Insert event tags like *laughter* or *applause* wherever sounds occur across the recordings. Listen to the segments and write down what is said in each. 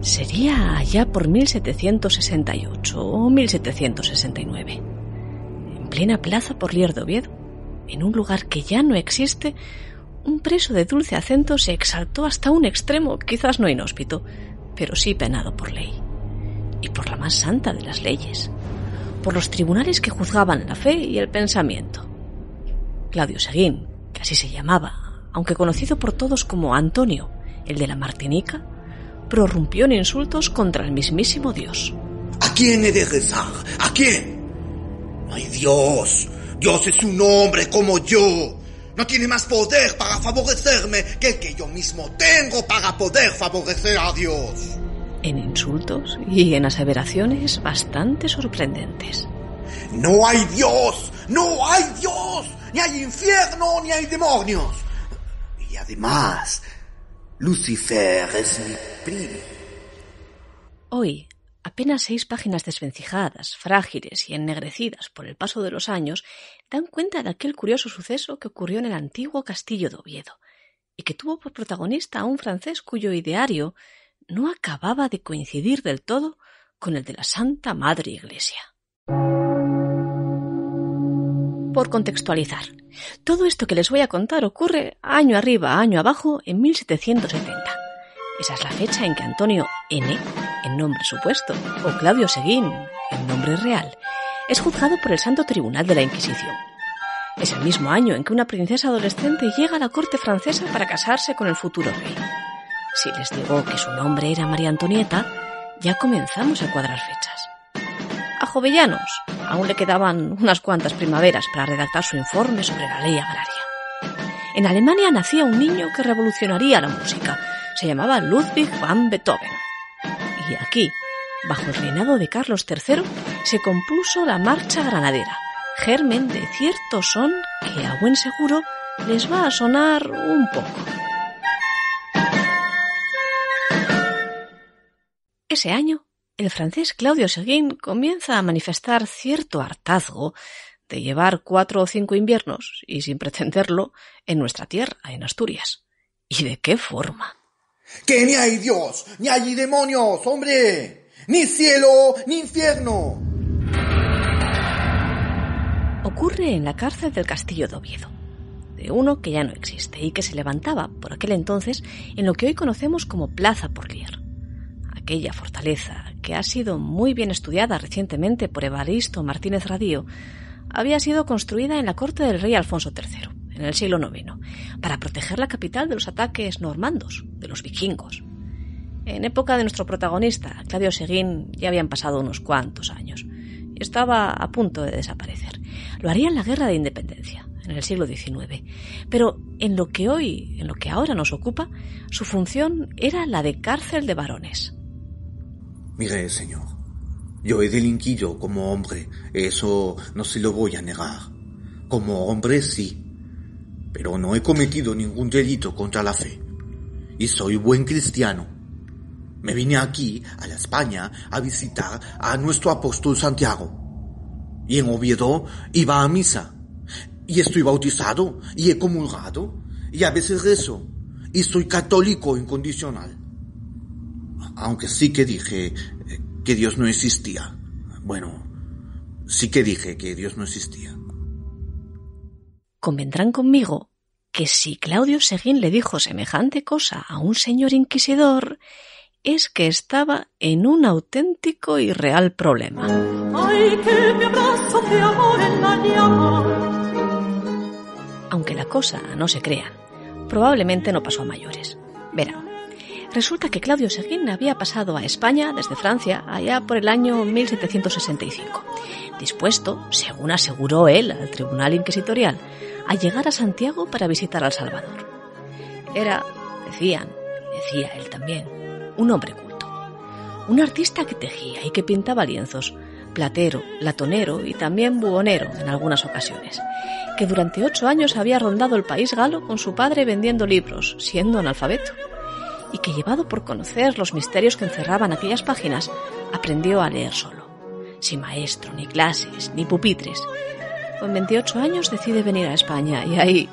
Sería allá por 1768 o 1769. En plena plaza por Lier de en un lugar que ya no existe, un preso de dulce acento se exaltó hasta un extremo, quizás no inhóspito, pero sí penado por ley. Y por la más santa de las leyes. Por los tribunales que juzgaban la fe y el pensamiento. Claudio Seguín, que así se llamaba, aunque conocido por todos como Antonio, el de la Martinica, prorrumpió en insultos contra el mismísimo Dios. ¿A quién he de rezar? ¿A quién? No hay Dios. Dios es un hombre como yo. No tiene más poder para favorecerme que el que yo mismo tengo para poder favorecer a Dios. En insultos y en aseveraciones bastante sorprendentes. No hay Dios, no hay Dios, ni hay infierno, ni hay demonios. Y además, Lucifer es mi primo. Hoy, apenas seis páginas desvencijadas, frágiles y ennegrecidas por el paso de los años, dan cuenta de aquel curioso suceso que ocurrió en el antiguo castillo de Oviedo, y que tuvo por protagonista a un francés cuyo ideario no acababa de coincidir del todo con el de la Santa Madre Iglesia. Por contextualizar, todo esto que les voy a contar ocurre año arriba, año abajo, en 1770. Esa es la fecha en que Antonio N., en nombre supuesto, o Claudio Seguín, en nombre real, es juzgado por el Santo Tribunal de la Inquisición. Es el mismo año en que una princesa adolescente llega a la corte francesa para casarse con el futuro rey. Si les digo que su nombre era María Antonieta, ya comenzamos a cuadrar fechas. A Jovellanos aún le quedaban unas cuantas primaveras para redactar su informe sobre la ley agraria. En Alemania nacía un niño que revolucionaría la música. Se llamaba Ludwig van Beethoven. Y aquí, bajo el reinado de Carlos III, se compuso la Marcha Granadera, germen de cierto son que a buen seguro les va a sonar un poco. Ese año el francés Claudio Seguin comienza a manifestar cierto hartazgo de llevar cuatro o cinco inviernos, y sin pretenderlo, en nuestra tierra, en Asturias. ¿Y de qué forma? Que ni hay Dios, ni hay demonios, hombre, ni cielo, ni infierno. Ocurre en la cárcel del castillo de Oviedo, de uno que ya no existe y que se levantaba por aquel entonces en lo que hoy conocemos como Plaza Porlier aquella fortaleza, que ha sido muy bien estudiada recientemente por Evaristo Martínez Radío, había sido construida en la corte del rey Alfonso III, en el siglo IX, para proteger la capital de los ataques normandos, de los vikingos. En época de nuestro protagonista, Claudio Seguín, ya habían pasado unos cuantos años y estaba a punto de desaparecer. Lo haría en la Guerra de Independencia, en el siglo XIX. Pero en lo que hoy, en lo que ahora nos ocupa, su función era la de cárcel de varones. Mire, señor, yo he delinquido como hombre, eso no se lo voy a negar. Como hombre sí, pero no he cometido ningún delito contra la fe. Y soy buen cristiano. Me vine aquí, a la España, a visitar a nuestro apóstol Santiago. Y en Oviedo iba a misa. Y estoy bautizado, y he comulgado, y a veces rezo. Y soy católico incondicional aunque sí que dije eh, que Dios no existía. Bueno, sí que dije que Dios no existía. Convendrán conmigo que si Claudio Seguín le dijo semejante cosa a un señor inquisidor, es que estaba en un auténtico y real problema. Aunque la cosa no se crean, probablemente no pasó a mayores. Verán, Resulta que Claudio Seguín había pasado a España desde Francia allá por el año 1765, dispuesto, según aseguró él al Tribunal Inquisitorial, a llegar a Santiago para visitar al Salvador. Era, decían, decía él también, un hombre culto, un artista que tejía y que pintaba lienzos, platero, latonero y también buhonero en algunas ocasiones, que durante ocho años había rondado el país galo con su padre vendiendo libros, siendo analfabeto y que llevado por conocer los misterios que encerraban aquellas páginas, aprendió a leer solo, sin maestro, ni clases, ni pupitres. Con 28 años decide venir a España y ahí,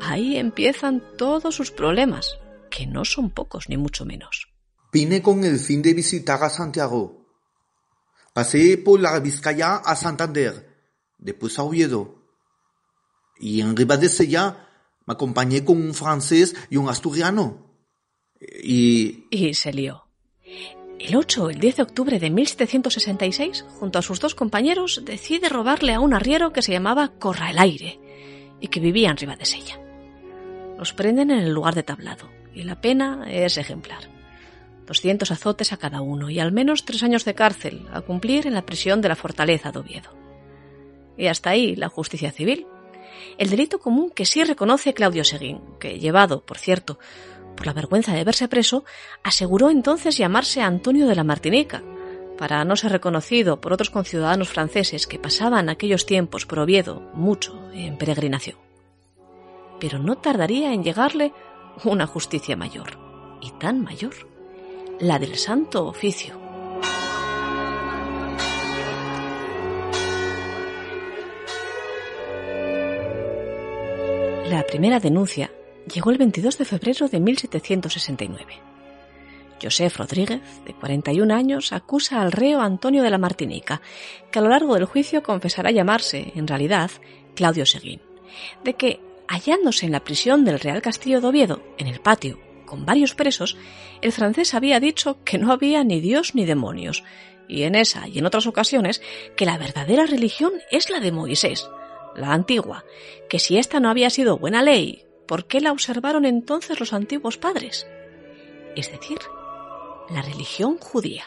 ahí empiezan todos sus problemas, que no son pocos ni mucho menos. Vine con el fin de visitar a Santiago. Pasé por la Vizcaya a Santander, después a Oviedo. Y en Ribadesella me acompañé con un francés y un asturiano. Y... Se lió. El 8 o el 10 de octubre de 1766, junto a sus dos compañeros, decide robarle a un arriero que se llamaba Corra el Aire y que vivía en Ribadesella. Los prenden en el lugar de tablado y la pena es ejemplar. 200 azotes a cada uno y al menos tres años de cárcel a cumplir en la prisión de la fortaleza de Oviedo. Y hasta ahí la justicia civil. El delito común que sí reconoce Claudio Seguín, que llevado, por cierto, por la vergüenza de verse preso, aseguró entonces llamarse Antonio de la Martinica, para no ser reconocido por otros conciudadanos franceses que pasaban aquellos tiempos por Oviedo mucho en peregrinación. Pero no tardaría en llegarle una justicia mayor, y tan mayor, la del Santo Oficio. La primera denuncia llegó el 22 de febrero de 1769. Joseph Rodríguez, de 41 años, acusa al reo Antonio de la Martinica, que a lo largo del juicio confesará llamarse, en realidad, Claudio Seguín, de que, hallándose en la prisión del Real Castillo de Oviedo, en el patio, con varios presos, el francés había dicho que no había ni Dios ni demonios, y en esa y en otras ocasiones que la verdadera religión es la de Moisés, la antigua, que si ésta no había sido buena ley, ¿por qué la observaron entonces los antiguos padres? Es decir, la religión judía.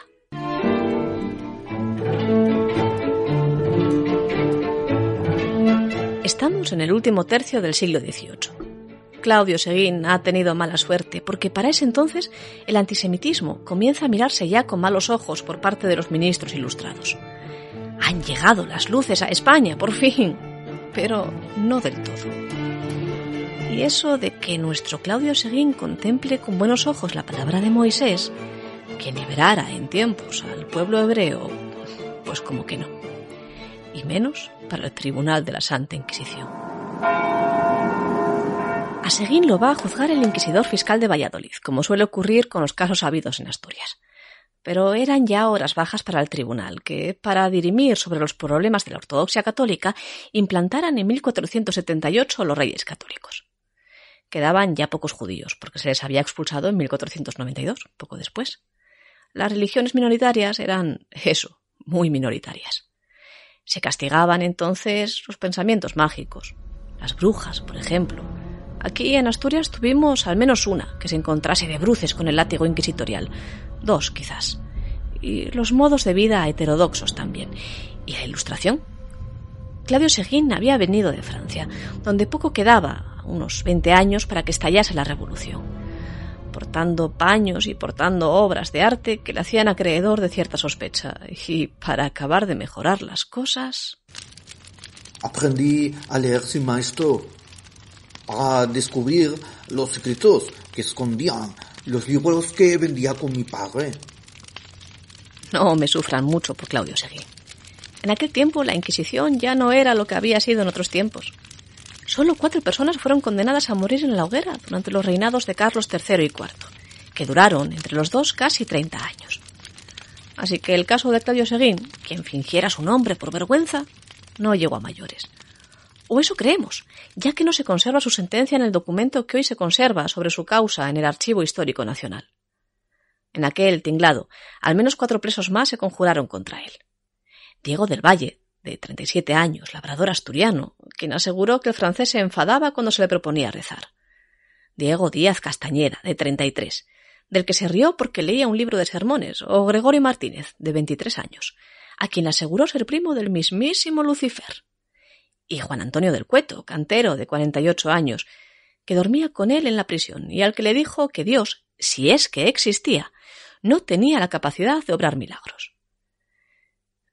Estamos en el último tercio del siglo XVIII. Claudio Seguín ha tenido mala suerte, porque para ese entonces el antisemitismo comienza a mirarse ya con malos ojos por parte de los ministros ilustrados. Han llegado las luces a España, por fin, pero no del todo. Y eso de que nuestro Claudio Seguín contemple con buenos ojos la palabra de Moisés, que liberara en tiempos al pueblo hebreo, pues como que no. Y menos para el Tribunal de la Santa Inquisición. A Seguín lo va a juzgar el inquisidor fiscal de Valladolid, como suele ocurrir con los casos habidos en Asturias. Pero eran ya horas bajas para el tribunal, que, para dirimir sobre los problemas de la ortodoxia católica, implantaran en 1478 los reyes católicos quedaban ya pocos judíos, porque se les había expulsado en 1492, poco después. Las religiones minoritarias eran *laughs* eso, muy minoritarias. Se castigaban entonces los pensamientos mágicos, las brujas, por ejemplo. Aquí en Asturias tuvimos al menos una que se encontrase de bruces con el látigo inquisitorial, dos quizás. Y los modos de vida heterodoxos también. Y la ilustración. Claudio Seguín había venido de Francia, donde poco quedaba unos 20 años para que estallase la revolución, portando paños y portando obras de arte que le hacían acreedor de cierta sospecha, y para acabar de mejorar las cosas... Aprendí a leer sin maestro, para descubrir los secretos que escondían los libros que vendía con mi padre. No me sufran mucho por Claudio Seguí. En aquel tiempo la Inquisición ya no era lo que había sido en otros tiempos. Solo cuatro personas fueron condenadas a morir en la hoguera durante los reinados de Carlos III y IV, que duraron entre los dos casi 30 años. Así que el caso de Claudio Seguín, quien fingiera su nombre por vergüenza, no llegó a mayores. O eso creemos, ya que no se conserva su sentencia en el documento que hoy se conserva sobre su causa en el Archivo Histórico Nacional. En aquel tinglado, al menos cuatro presos más se conjuraron contra él. Diego del Valle, de 37 años, labrador asturiano, quien aseguró que el francés se enfadaba cuando se le proponía rezar. Diego Díaz Castañeda, de 33, del que se rió porque leía un libro de sermones, o Gregorio Martínez, de 23 años, a quien aseguró ser primo del mismísimo Lucifer. Y Juan Antonio del Cueto, cantero, de 48 años, que dormía con él en la prisión y al que le dijo que Dios, si es que existía, no tenía la capacidad de obrar milagros.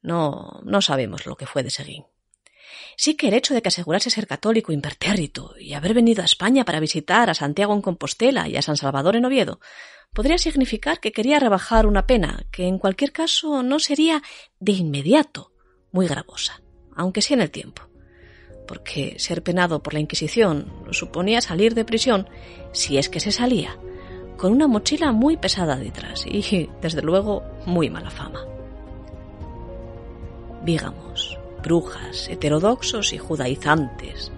No, no sabemos lo que fue de Seguín. Sí que el hecho de que asegurase ser católico impertérrito y haber venido a España para visitar a Santiago en Compostela y a San Salvador en Oviedo podría significar que quería rebajar una pena que en cualquier caso no sería de inmediato muy gravosa, aunque sí en el tiempo. Porque ser penado por la Inquisición suponía salir de prisión, si es que se salía, con una mochila muy pesada detrás y, desde luego, muy mala fama. Vígamos, brujas, heterodoxos y judaizantes,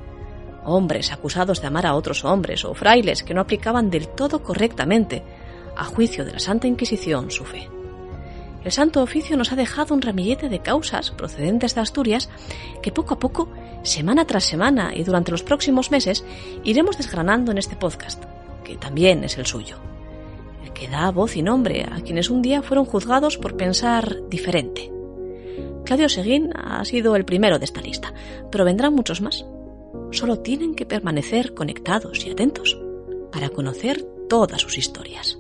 hombres acusados de amar a otros hombres o frailes que no aplicaban del todo correctamente, a juicio de la Santa Inquisición, su fe. El Santo Oficio nos ha dejado un ramillete de causas procedentes de Asturias que poco a poco, semana tras semana y durante los próximos meses, iremos desgranando en este podcast, que también es el suyo, el que da voz y nombre a quienes un día fueron juzgados por pensar diferente. Claudio Seguín ha sido el primero de esta lista, pero vendrán muchos más. Solo tienen que permanecer conectados y atentos para conocer todas sus historias.